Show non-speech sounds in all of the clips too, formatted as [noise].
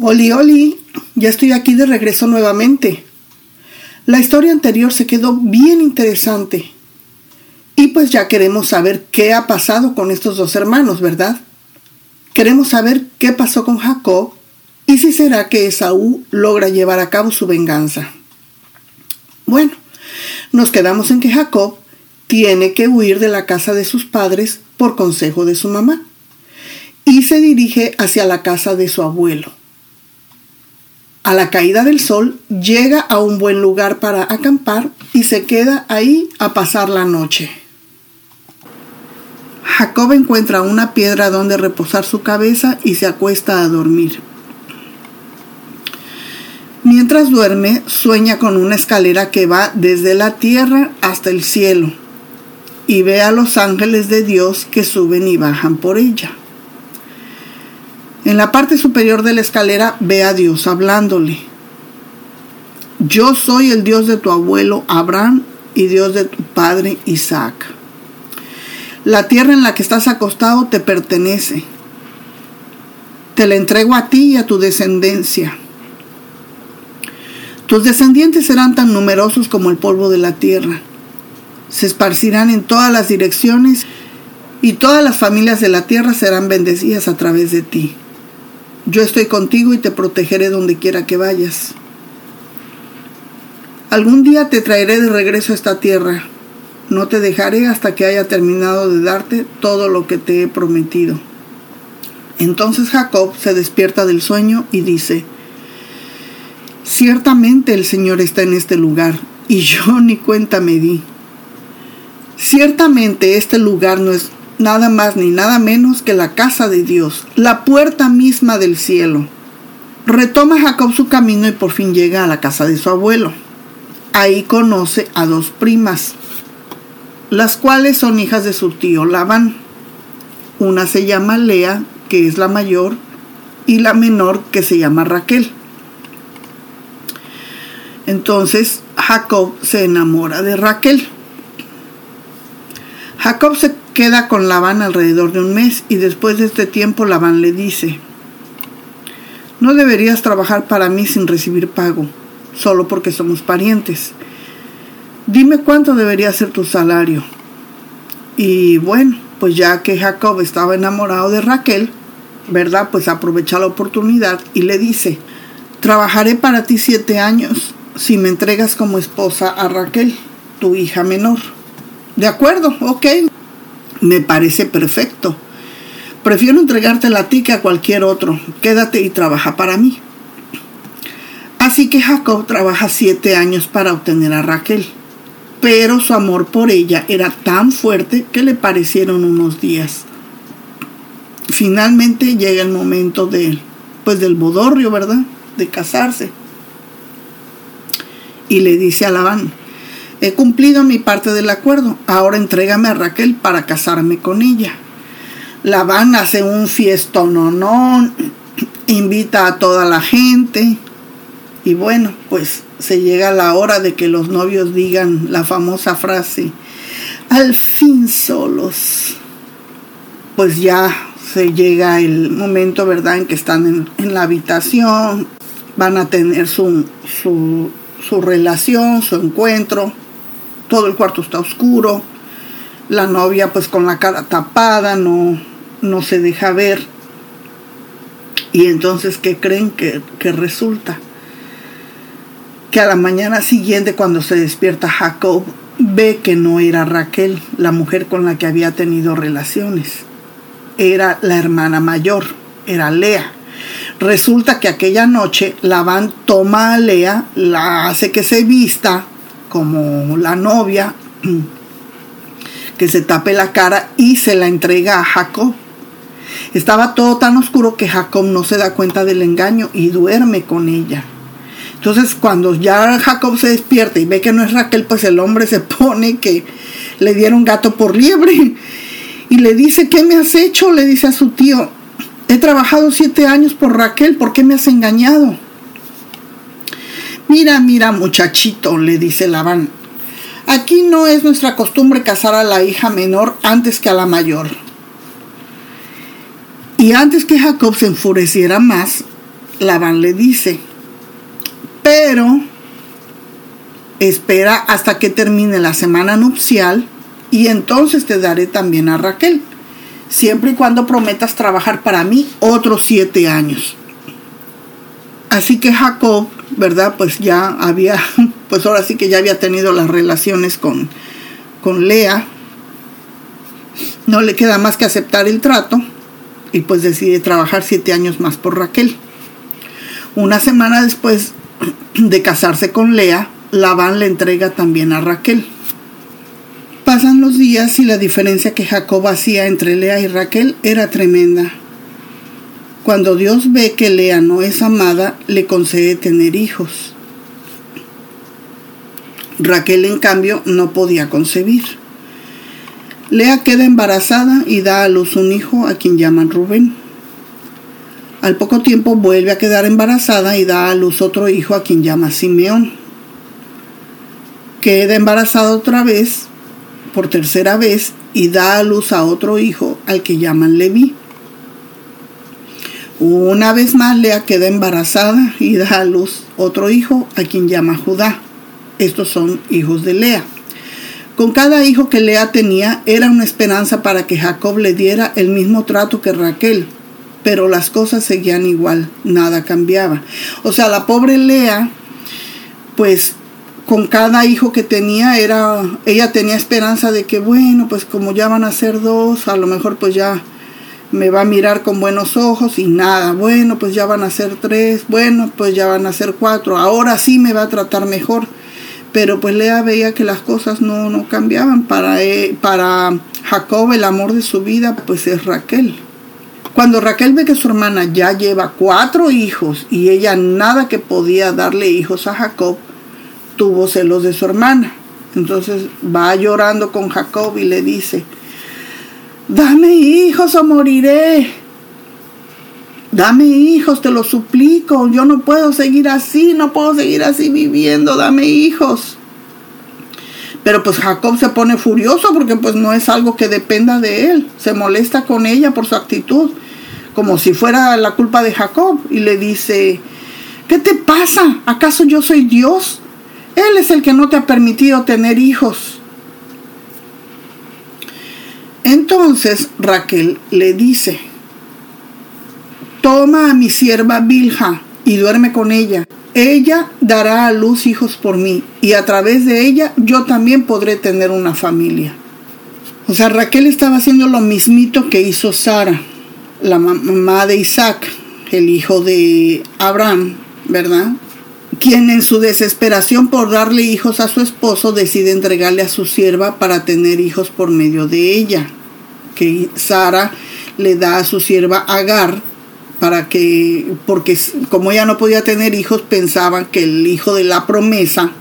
Oli, Oli, ya estoy aquí de regreso nuevamente. La historia anterior se quedó bien interesante. Y pues ya queremos saber qué ha pasado con estos dos hermanos, ¿verdad? Queremos saber qué pasó con Jacob y si será que Esaú logra llevar a cabo su venganza. Bueno, nos quedamos en que Jacob tiene que huir de la casa de sus padres por consejo de su mamá y se dirige hacia la casa de su abuelo. A la caída del sol llega a un buen lugar para acampar y se queda ahí a pasar la noche. Jacob encuentra una piedra donde reposar su cabeza y se acuesta a dormir. Mientras duerme, sueña con una escalera que va desde la tierra hasta el cielo y ve a los ángeles de Dios que suben y bajan por ella. En la parte superior de la escalera ve a Dios hablándole. Yo soy el Dios de tu abuelo Abraham y Dios de tu padre Isaac. La tierra en la que estás acostado te pertenece. Te la entrego a ti y a tu descendencia. Tus descendientes serán tan numerosos como el polvo de la tierra. Se esparcirán en todas las direcciones y todas las familias de la tierra serán bendecidas a través de ti. Yo estoy contigo y te protegeré donde quiera que vayas. Algún día te traeré de regreso a esta tierra. No te dejaré hasta que haya terminado de darte todo lo que te he prometido. Entonces Jacob se despierta del sueño y dice, Ciertamente el Señor está en este lugar y yo ni cuenta me di. Ciertamente este lugar no es nada más ni nada menos que la casa de Dios, la puerta misma del cielo. Retoma Jacob su camino y por fin llega a la casa de su abuelo. Ahí conoce a dos primas, las cuales son hijas de su tío Labán. Una se llama Lea, que es la mayor, y la menor, que se llama Raquel. Entonces Jacob se enamora de Raquel. Jacob se queda con Labán alrededor de un mes y después de este tiempo Labán le dice, no deberías trabajar para mí sin recibir pago, solo porque somos parientes. Dime cuánto debería ser tu salario. Y bueno, pues ya que Jacob estaba enamorado de Raquel, ¿verdad? Pues aprovecha la oportunidad y le dice, trabajaré para ti siete años si me entregas como esposa a Raquel, tu hija menor. De acuerdo, ok, me parece perfecto. Prefiero entregártela a ti que a cualquier otro. Quédate y trabaja para mí. Así que Jacob trabaja siete años para obtener a Raquel. Pero su amor por ella era tan fuerte que le parecieron unos días. Finalmente llega el momento de, pues del bodorrio, ¿verdad? De casarse. Y le dice a Labán, He cumplido mi parte del acuerdo. Ahora entrégame a Raquel para casarme con ella. Labán hace un fiestón, no, [clears throat] invita a toda la gente. Y bueno, pues se llega la hora de que los novios digan la famosa frase, al fin solos. Pues ya se llega el momento, ¿verdad?, en que están en, en la habitación, van a tener su, su, su relación, su encuentro todo el cuarto está oscuro, la novia pues con la cara tapada, no, no se deja ver. Y entonces, ¿qué creen que, resulta? Que a la mañana siguiente, cuando se despierta Jacob, ve que no era Raquel, la mujer con la que había tenido relaciones. Era la hermana mayor, era Lea. Resulta que aquella noche Labán toma a Lea, la hace que se vista como la novia, que se tape la cara y se la entrega a Jacob. Estaba todo tan oscuro que Jacob no se da cuenta del engaño y duerme con ella. Entonces cuando ya Jacob se despierta y ve que no es Raquel, pues el hombre se [laughs] pone que le dieron gato por liebre y le dice, ¿qué me has hecho? Le dice a su tío, he trabajado siete años por Raquel, ¿por qué me has engañado? Mira, mira, muchachito, le dice Labán, aquí no es nuestra costumbre casar a la hija menor antes que a la mayor. Y antes que Jacob se enfureciera más, Labán le dice, pero espera hasta que termine la semana nupcial y entonces te daré también a Raquel, siempre y cuando prometas trabajar para mí otros siete años. Así que Jacob, ¿verdad? Pues ya había, [laughs] pues ahora sí que ya había tenido las relaciones con, con Lea. No le queda más que aceptar el trato y pues decide trabajar siete años más por Raquel. Una semana después [clears throat] de casarse con Lea, Labán le entrega también a Raquel. Pasan los días y la diferencia que Jacob hacía entre Lea y Raquel era tremenda. Cuando Dios ve que Lea no es amada, le concede tener hijos. Raquel, en cambio, no podía concebir. Lea queda embarazada y da a luz un hijo a quien llaman Rubén. Al poco tiempo vuelve a quedar embarazada y da a luz otro hijo a quien llama Simeón. Queda embarazada otra vez, por tercera vez, y da a luz a otro hijo al que llaman Leví. Una vez más Lea queda embarazada y da a luz otro hijo a quien llama Judá. Estos son hijos de Lea. Con cada hijo que Lea tenía era una esperanza para que Jacob le diera el mismo trato que Raquel, pero las cosas seguían igual, nada cambiaba. O sea, la pobre Lea, pues con cada hijo que tenía era, ella tenía esperanza de que bueno, pues como ya van a ser dos, a lo mejor pues ya me va a mirar con buenos ojos y nada, bueno, pues ya van a ser tres, bueno, pues ya van a ser cuatro, ahora sí me va a tratar mejor. Pero pues Lea veía que las cosas no, no cambiaban. Para, eh, para Jacob el amor de su vida pues es Raquel. Cuando Raquel ve que su hermana ya lleva cuatro hijos y ella nada que podía darle hijos a Jacob, tuvo celos de su hermana. Entonces va llorando con Jacob y le dice, dame hijos o moriré. Dame hijos, te lo suplico. Yo no puedo seguir así, no puedo seguir así viviendo. Dame hijos. Pero pues Jacob se pone furioso porque pues no es algo que dependa de él. Se molesta con ella por su actitud como si fuera la culpa de Jacob, y le dice, ¿qué te pasa? ¿Acaso yo soy Dios? Él es el que no te ha permitido tener hijos. Entonces Raquel le dice, toma a mi sierva Bilja y duerme con ella. Ella dará a luz hijos por mí y a través de ella yo también podré tener una familia. O sea, Raquel estaba haciendo lo mismito que hizo Sara la mamá de Isaac, el hijo de Abraham, ¿verdad? Quien en su desesperación por darle hijos a su esposo decide entregarle a su sierva para tener hijos por medio de ella. Que Sara le da a su sierva Agar para que, porque como ella no podía tener hijos, pensaban que el hijo de la promesa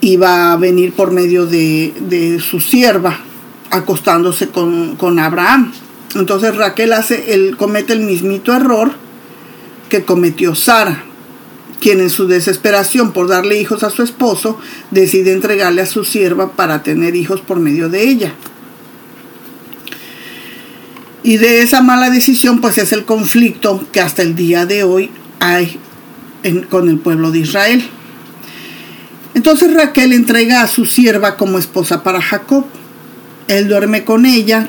iba a venir por medio de, su sierva, acostándose con, con Abraham. Entonces Raquel hace el, comete el mismito error que cometió Sara, quien en su desesperación por darle hijos a su esposo decide entregarle a su sierva para tener hijos por medio de ella. Y de esa mala decisión pues es el conflicto que hasta el día de hoy hay con el pueblo de Israel. Entonces Raquel entrega a su sierva como esposa para Jacob. Él duerme con ella,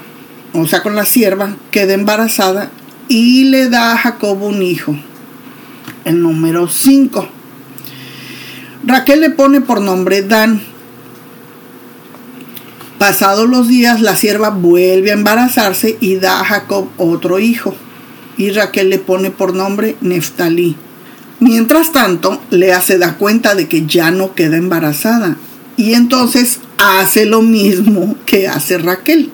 o sea, con la sierva, queda embarazada y le da a Jacob un hijo, el número 5. Raquel le pone por nombre Dan. Pasados los días, la sierva vuelve a embarazarse y da a Jacob otro hijo. Y Raquel le pone por nombre Neftalí. Mientras tanto, Lea se da cuenta de que ya no queda embarazada. Y entonces hace lo mismo que hace Raquel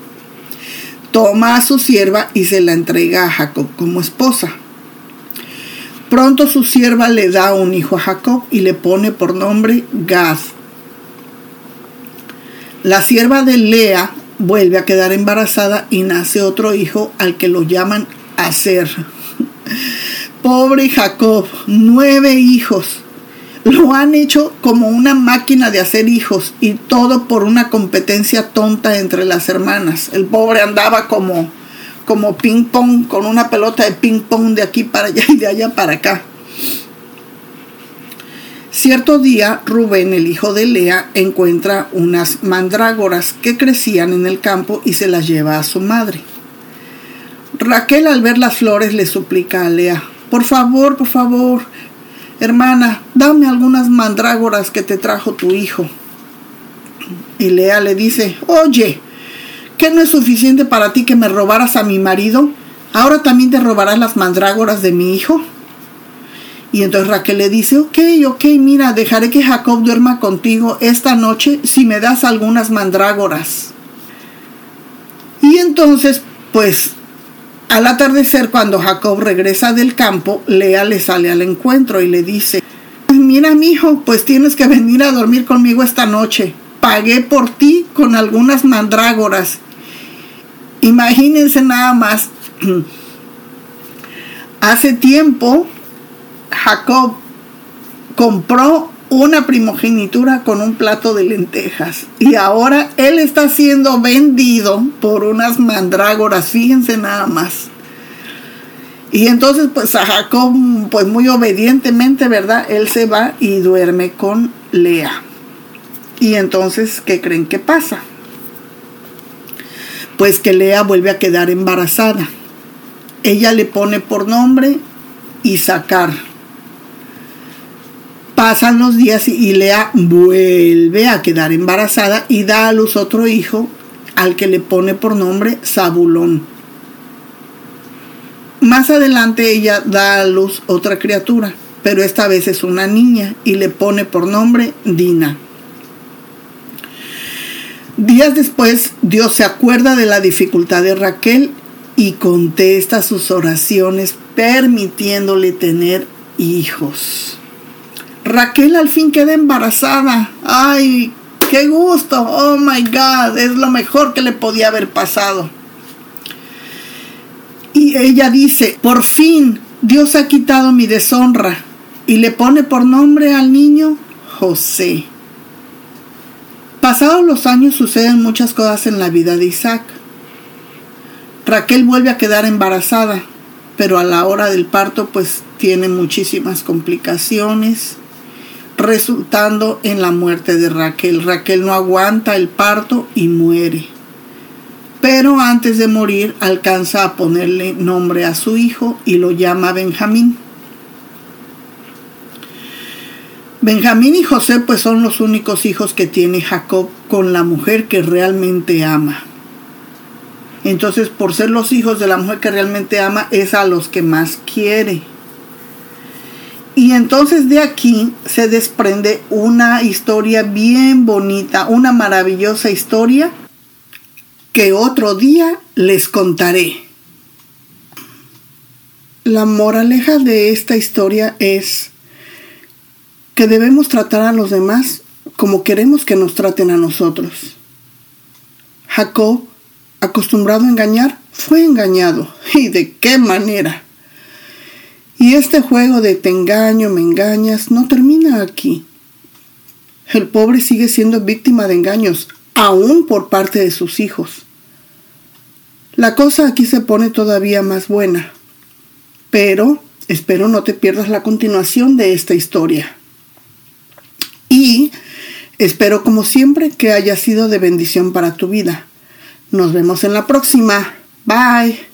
toma a su sierva y se la entrega a Jacob como esposa. Pronto su sierva le da un hijo a Jacob y le pone por nombre Gad. La sierva de Lea vuelve a quedar embarazada y nace otro hijo al que lo llaman Aser. Pobre Jacob, nueve hijos lo han hecho como una máquina de hacer hijos y todo por una competencia tonta entre las hermanas. El pobre andaba como, como ping pong, con una pelota de ping pong de aquí para allá y de allá para acá. Cierto día, Rubén, el hijo de Lea, encuentra unas mandrágoras que crecían en el campo y se las lleva a su madre. Raquel al ver las flores le suplica a Lea, por favor, por favor, hermana, dame algunas mandrágoras que te trajo tu hijo. Y Lea le dice, oye, ¿qué no es suficiente para ti que me robaras a mi marido? ¿Ahora también te robarás las mandrágoras de mi hijo? Y entonces Raquel le dice, ok, ok, mira, dejaré que Jacob duerma contigo esta noche si me das algunas mandrágoras. Y entonces, pues, al atardecer, cuando Jacob regresa del campo, Lea le sale al encuentro y le dice, mira, mi hijo, pues tienes que venir a dormir conmigo esta noche. Pagué por ti con algunas mandrágoras. Imagínense nada más. [clears throat] Hace tiempo Jacob compró una primogenitura con un plato de lentejas y ahora él está siendo vendido por unas mandrágoras, fíjense nada más. Y entonces pues a Jacob pues muy obedientemente, ¿verdad? Él se va y duerme con Lea. Y entonces, ¿qué creen que pasa? Pues que Lea vuelve a quedar embarazada. Ella le pone por nombre Isaacar Pasan los días y Lea vuelve a quedar embarazada y da a luz otro hijo al que le pone por nombre Zabulón. Más adelante ella da a luz otra criatura, pero esta vez es una niña y le pone por nombre Dina. Días después, Dios se acuerda de la dificultad de Raquel y contesta sus oraciones permitiéndole tener hijos. Raquel al fin queda embarazada. ¡Ay, qué gusto! ¡Oh, my God! Es lo mejor que le podía haber pasado. Y ella dice, por fin Dios ha quitado mi deshonra y le pone por nombre al niño José. Pasados los años suceden muchas cosas en la vida de Isaac. Raquel vuelve a quedar embarazada, pero a la hora del parto pues tiene muchísimas complicaciones resultando en la muerte de Raquel. Raquel no aguanta el parto y muere. Pero antes de morir alcanza a ponerle nombre a su hijo y lo llama Benjamín. Benjamín y José pues son los únicos hijos que tiene Jacob con la mujer que realmente ama. Entonces por ser los hijos de la mujer que realmente ama es a los que más quiere. Y entonces de aquí se desprende una historia bien bonita, una maravillosa historia que otro día les contaré. La moraleja de esta historia es que debemos tratar a los demás como queremos que nos traten a nosotros. Jacob, acostumbrado a engañar, fue engañado. [laughs] ¿Y de qué manera? Y este juego de te engaño, me engañas, no termina aquí. El pobre sigue siendo víctima de engaños, aún por parte de sus hijos. La cosa aquí se pone todavía más buena. Pero espero no te pierdas la continuación de esta historia. Y espero como siempre que haya sido de bendición para tu vida. Nos vemos en la próxima. Bye.